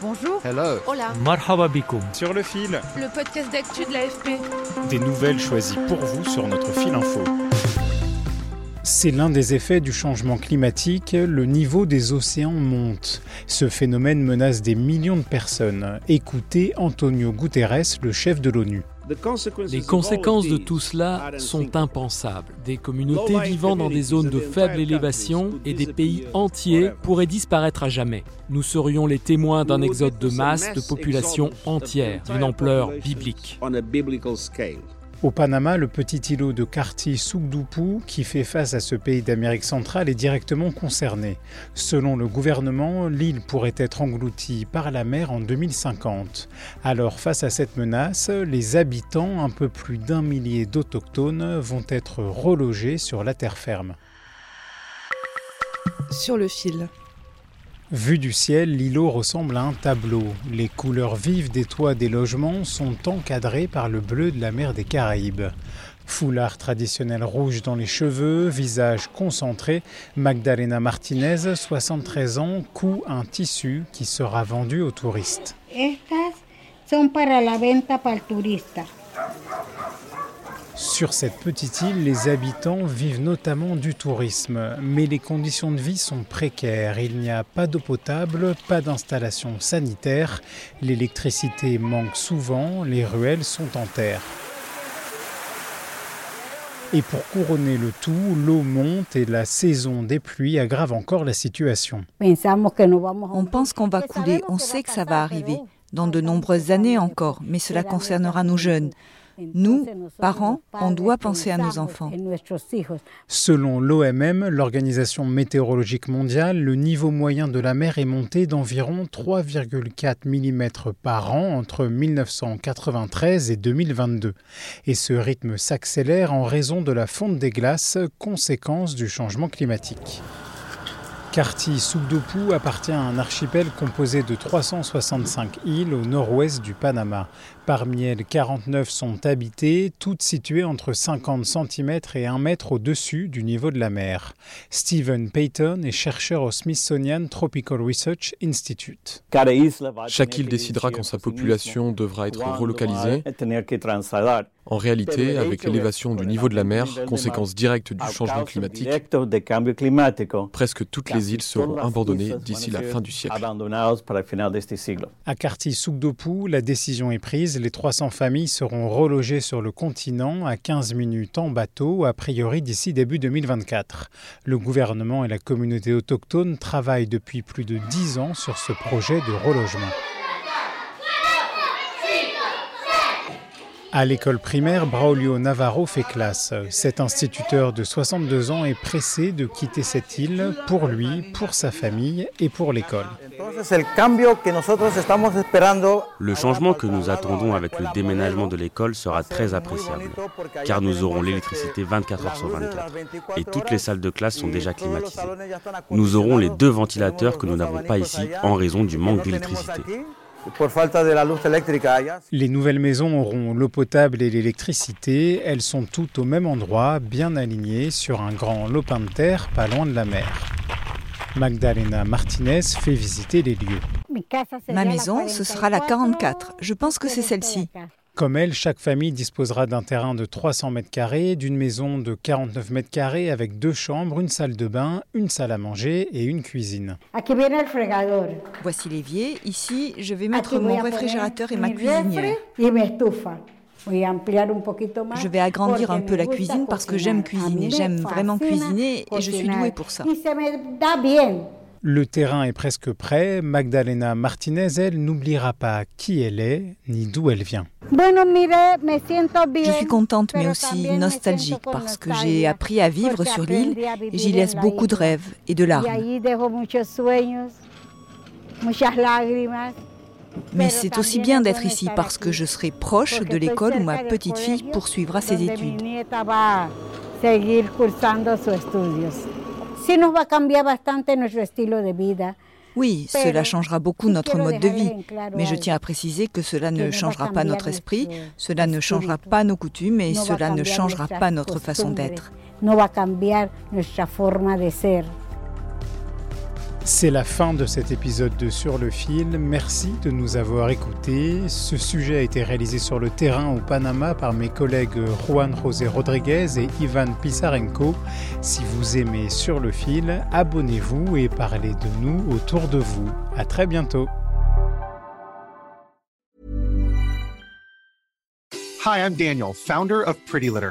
Bonjour. Hello. Hola. Marhaba. Sur le fil. Le podcast d'actu de l'AFP. Des nouvelles choisies pour vous sur notre fil info. C'est l'un des effets du changement climatique, le niveau des océans monte. Ce phénomène menace des millions de personnes. Écoutez Antonio Guterres, le chef de l'ONU. Les conséquences de tout cela sont impensables. Des communautés vivant dans des zones de faible élévation et des pays entiers pourraient disparaître à jamais. Nous serions les témoins d'un exode de masse de populations entières d'une ampleur biblique. Au Panama, le petit îlot de Carti Soukdoupou, qui fait face à ce pays d'Amérique centrale, est directement concerné. Selon le gouvernement, l'île pourrait être engloutie par la mer en 2050. Alors, face à cette menace, les habitants, un peu plus d'un millier d'autochtones, vont être relogés sur la terre ferme. Sur le fil. Vu du ciel, l'îlot ressemble à un tableau. Les couleurs vives des toits des logements sont encadrées par le bleu de la mer des Caraïbes. Foulard traditionnel rouge dans les cheveux, visage concentré, Magdalena Martinez, 73 ans, coud un tissu qui sera vendu aux touristes. Sur cette petite île, les habitants vivent notamment du tourisme, mais les conditions de vie sont précaires. Il n'y a pas d'eau potable, pas d'installation sanitaire, l'électricité manque souvent, les ruelles sont en terre. Et pour couronner le tout, l'eau monte et la saison des pluies aggrave encore la situation. On pense qu'on va couler, on sait que ça va arriver, dans de nombreuses années encore, mais cela concernera nos jeunes. Nous, parents, on doit penser à nos enfants. Selon l'OMM, l'Organisation météorologique mondiale, le niveau moyen de la mer est monté d'environ 3,4 mm par an entre 1993 et 2022. Et ce rythme s'accélère en raison de la fonte des glaces, conséquence du changement climatique. Karti Soukdoupou appartient à un archipel composé de 365 îles au nord-ouest du Panama. Parmi elles, 49 sont habitées, toutes situées entre 50 cm et 1 mètre au-dessus du niveau de la mer. Stephen Payton est chercheur au Smithsonian Tropical Research Institute. Chaque île décidera quand sa population devra être relocalisée. En réalité, avec l'élévation du niveau de la mer, conséquence directe du changement climatique, presque toutes les îles seront abandonnées d'ici la fin du siècle. À Karti Soukdoupou, la décision est prise. Les 300 familles seront relogées sur le continent à 15 minutes en bateau, a priori d'ici début 2024. Le gouvernement et la communauté autochtone travaillent depuis plus de 10 ans sur ce projet de relogement. À l'école primaire, Braulio Navarro fait classe. Cet instituteur de 62 ans est pressé de quitter cette île pour lui, pour sa famille et pour l'école. Le changement que nous attendons avec le déménagement de l'école sera très appréciable, car nous aurons l'électricité 24 heures sur 24 et toutes les salles de classe sont déjà climatisées. Nous aurons les deux ventilateurs que nous n'avons pas ici en raison du manque d'électricité. Les nouvelles maisons auront l'eau potable et l'électricité. Elles sont toutes au même endroit, bien alignées sur un grand lopin de terre pas loin de la mer. Magdalena Martinez fait visiter les lieux. Ma maison, ce sera la 44. Je pense que c'est celle-ci. Comme elle, chaque famille disposera d'un terrain de 300 mètres carrés, d'une maison de 49 mètres carrés avec deux chambres, une salle de bain, une salle à manger et une cuisine. Voici l'évier. Ici, je vais mettre mon réfrigérateur et ma cuisinière. Je vais agrandir un peu la cuisine parce que j'aime cuisiner, j'aime vraiment cuisiner et je suis douée pour ça. Le terrain est presque prêt. Magdalena Martinez, elle, n'oubliera pas qui elle est ni d'où elle vient. Je suis contente mais aussi nostalgique parce que j'ai appris à vivre sur l'île et j'y laisse beaucoup de rêves et de larmes. Mais c'est aussi bien d'être ici parce que je serai proche de l'école où ma petite fille poursuivra ses études. Oui, cela changera beaucoup notre mode de vie, mais je tiens à préciser que cela ne changera pas notre esprit, cela ne changera pas nos coutumes et cela ne changera pas notre façon d'être. C'est la fin de cet épisode de Sur le fil. Merci de nous avoir écoutés. Ce sujet a été réalisé sur le terrain au Panama par mes collègues Juan José Rodriguez et Ivan Pisarenko. Si vous aimez Sur le fil, abonnez-vous et parlez de nous autour de vous. À très bientôt. Hi, I'm Daniel, founder of Pretty Litter.